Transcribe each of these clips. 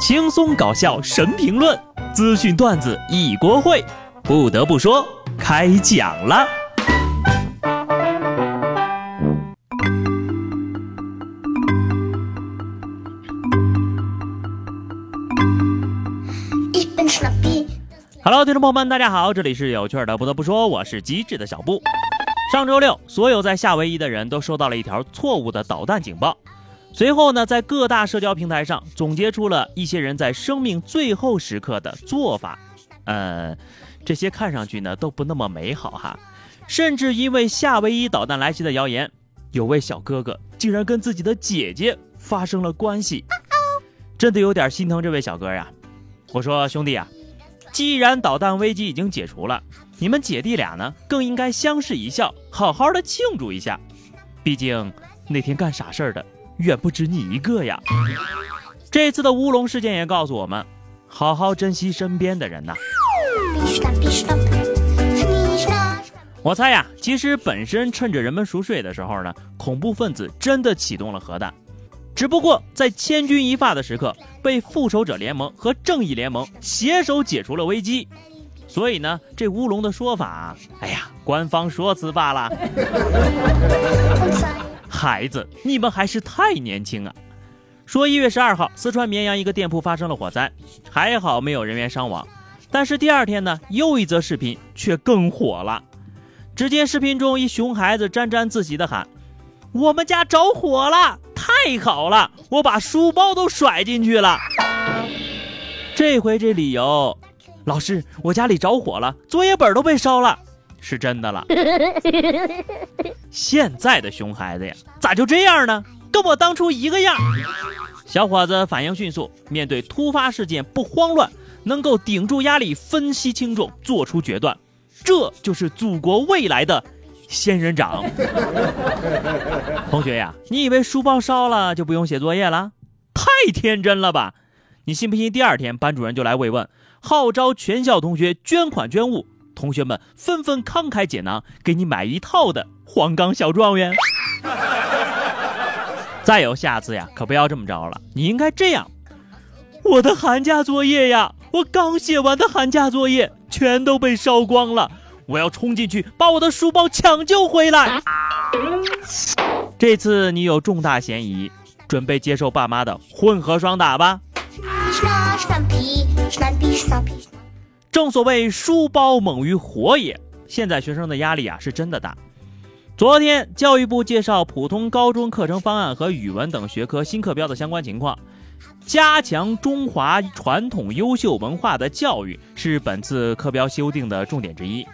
轻松搞笑神评论，资讯段子一锅烩。不得不说，开讲了。Hello，听众朋友们，大家好，这里是有趣的。不得不说，我是机智的小布。上周六，所有在夏威夷的人都收到了一条错误的导弹警报。随后呢，在各大社交平台上总结出了一些人在生命最后时刻的做法，呃，这些看上去呢都不那么美好哈。甚至因为夏威夷导弹来袭的谣言，有位小哥哥竟然跟自己的姐姐发生了关系，真的有点心疼这位小哥呀。我说兄弟啊，既然导弹危机已经解除了，你们姐弟俩呢更应该相视一笑，好好的庆祝一下。毕竟那天干傻事儿的。远不止你一个呀！这次的乌龙事件也告诉我们，好好珍惜身边的人呐。我猜呀，其实本身趁着人们熟睡的时候呢，恐怖分子真的启动了核弹，只不过在千钧一发的时刻，被复仇者联盟和正义联盟携手解除了危机。所以呢，这乌龙的说法，哎呀，官方说辞罢了。孩子，你们还是太年轻啊！说一月十二号，四川绵阳一个店铺发生了火灾，还好没有人员伤亡。但是第二天呢，又一则视频却更火了。只见视频中一熊孩子沾沾自喜地喊：“我们家着火了，太好了！我把书包都甩进去了。”这回这理由，老师，我家里着火了，作业本都被烧了。是真的了。现在的熊孩子呀，咋就这样呢？跟我当初一个样。小伙子反应迅速，面对突发事件不慌乱，能够顶住压力，分析轻重，做出决断。这就是祖国未来的仙人掌。同学呀，你以为书包烧了就不用写作业了？太天真了吧！你信不信？第二天班主任就来慰问，号召全校同学捐款捐物。同学们纷纷慷慨解囊，给你买一套的黄冈小状元。再有下次呀，可不要这么着了。你应该这样：我的寒假作业呀，我刚写完的寒假作业全都被烧光了，我要冲进去把我的书包抢救回来。这次你有重大嫌疑，准备接受爸妈的混合双打吧。正所谓书包猛于火也，现在学生的压力啊是真的大。昨天教育部介绍普通高中课程方案和语文等学科新课标的相关情况，加强中华传统优秀文化的教育是本次课标修订的重点之一。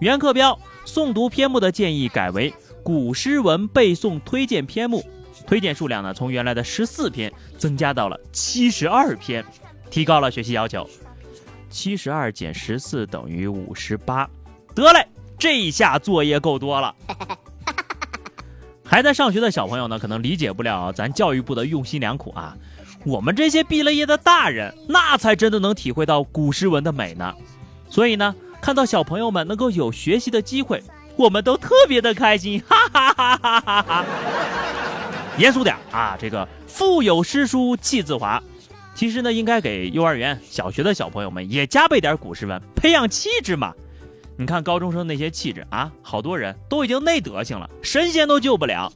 原课标诵读篇目的建议改为古诗文背诵推荐篇目，推荐数量呢从原来的十四篇增加到了七十二篇，提高了学习要求。七十二减十四等于五十八，得嘞，这一下作业够多了。还在上学的小朋友呢，可能理解不了咱教育部的用心良苦啊。我们这些毕了业的大人，那才真的能体会到古诗文的美呢。所以呢，看到小朋友们能够有学习的机会，我们都特别的开心，哈哈哈哈哈哈。严肃点啊，这个腹有诗书气自华。其实呢，应该给幼儿园、小学的小朋友们也加倍点古诗文，培养气质嘛。你看高中生那些气质啊，好多人都已经那德行了，神仙都救不了。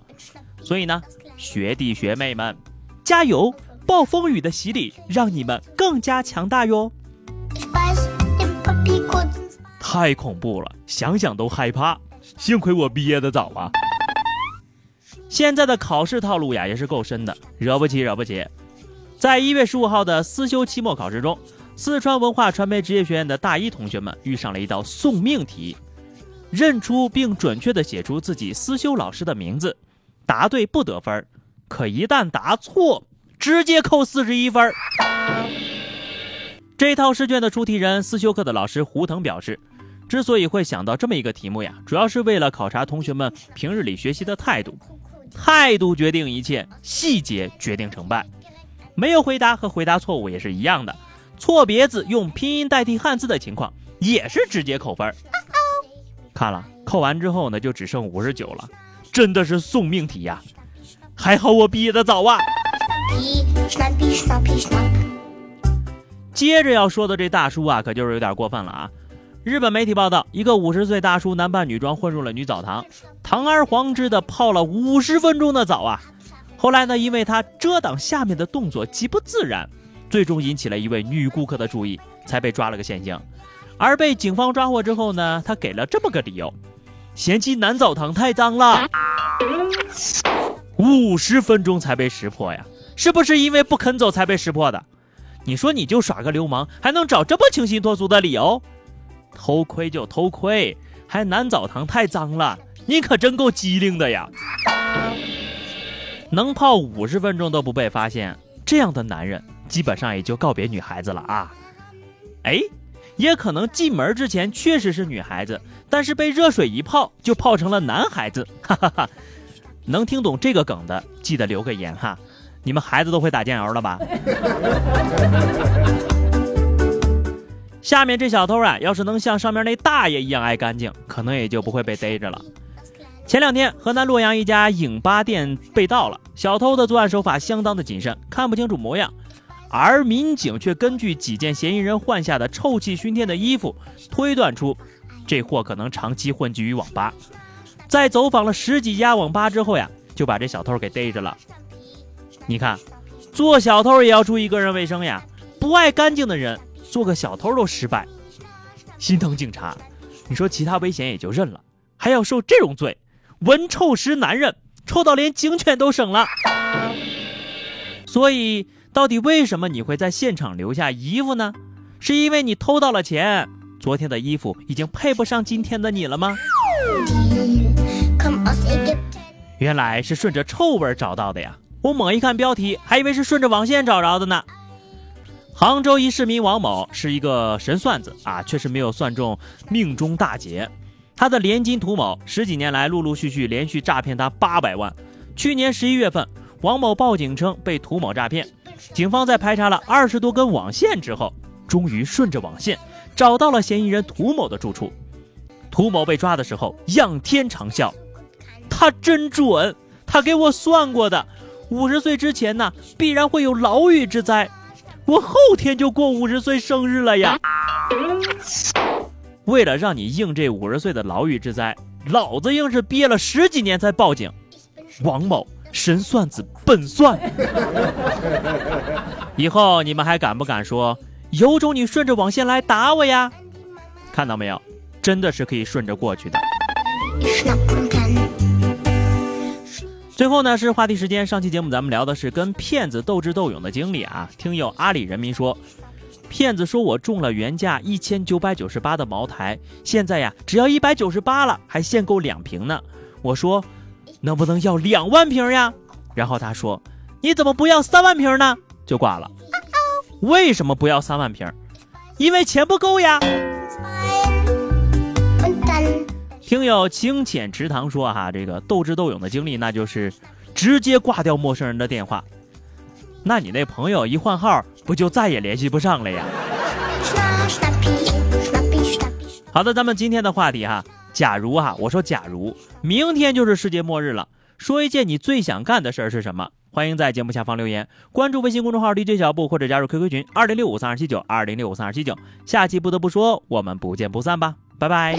所以呢，学弟学妹们，加油！暴风雨的洗礼让你们更加强大哟。太恐怖了，想想都害怕。幸亏我毕业的早啊。现在的考试套路呀，也是够深的，惹不起，惹不起。在一月十五号的思修期末考试中，四川文化传媒职业学院的大一同学们遇上了一道送命题，认出并准确地写出自己思修老师的名字，答对不得分，可一旦答错，直接扣四十一分。这套试卷的出题人思修课的老师胡腾表示，之所以会想到这么一个题目呀，主要是为了考察同学们平日里学习的态度，态度决定一切，细节决定成败。没有回答和回答错误也是一样的，错别字用拼音代替汉字的情况也是直接扣分。看了扣完之后呢，就只剩五十九了，真的是送命题呀！还好我毕业的早啊。接着要说的这大叔啊，可就是有点过分了啊！日本媒体报道，一个五十岁大叔男扮女装混入了女澡堂，堂而皇之的泡了五十分钟的澡啊！后来呢，因为他遮挡下面的动作极不自然，最终引起了一位女顾客的注意，才被抓了个现行。而被警方抓获之后呢，他给了这么个理由：嫌弃男澡堂太脏了。五十分钟才被识破呀？是不是因为不肯走才被识破的？你说你就耍个流氓，还能找这么清新脱俗的理由？偷窥就偷窥，还男澡堂太脏了，你可真够机灵的呀！能泡五十分钟都不被发现，这样的男人基本上也就告别女孩子了啊！哎，也可能进门之前确实是女孩子，但是被热水一泡就泡成了男孩子，哈哈哈！能听懂这个梗的，记得留个言哈。你们孩子都会打酱油了吧？下面这小偷啊，要是能像上面那大爷一样爱干净，可能也就不会被逮着了。前两天，河南洛阳一家影吧店被盗了，小偷的作案手法相当的谨慎，看不清楚模样，而民警却根据几件嫌疑人换下的臭气熏天的衣服，推断出这货可能长期混迹于网吧。在走访了十几家网吧之后呀，就把这小偷给逮着了。你看，做小偷也要注意个人卫生呀！不爱干净的人做个小偷都失败，心疼警察。你说其他危险也就认了，还要受这种罪，闻臭识男人，臭到连警犬都省了。所以，到底为什么你会在现场留下衣服呢？是因为你偷到了钱？昨天的衣服已经配不上今天的你了吗？原来是顺着臭味找到的呀！我猛一看标题，还以为是顺着网线找着的呢。杭州一市民王某是一个神算子啊，确实没有算中命中大劫。他的连金涂某十几年来陆陆续续连续诈骗他八百万。去年十一月份，王某报警称被涂某诈骗，警方在排查了二十多根网线之后，终于顺着网线找到了嫌疑人涂某的住处。涂某被抓的时候仰天长啸：“他真准，他给我算过的。”五十岁之前呢，必然会有牢狱之灾。我后天就过五十岁生日了呀！为了让你应这五十岁的牢狱之灾，老子硬是憋了十几年才报警。王某神算子笨算，以后你们还敢不敢说有种你顺着网线来打我呀？看到没有，真的是可以顺着过去的。最后呢是话题时间，上期节目咱们聊的是跟骗子斗智斗勇的经历啊。听友阿里人民说，骗子说我中了原价一千九百九十八的茅台，现在呀只要一百九十八了，还限购两瓶呢。我说能不能要两万瓶呀？然后他说你怎么不要三万瓶呢？就挂了。为什么不要三万瓶？因为钱不够呀。听友清浅池塘说哈，这个斗智斗勇的经历，那就是直接挂掉陌生人的电话。那你那朋友一换号，不就再也联系不上了呀？好的，咱们今天的话题哈，假如哈，我说假如明天就是世界末日了，说一件你最想干的事儿是什么？欢迎在节目下方留言，关注微信公众号 DJ 小布或者加入 QQ 群二零六五三二七九二零六五三二七九。下期不得不说，我们不见不散吧，拜拜。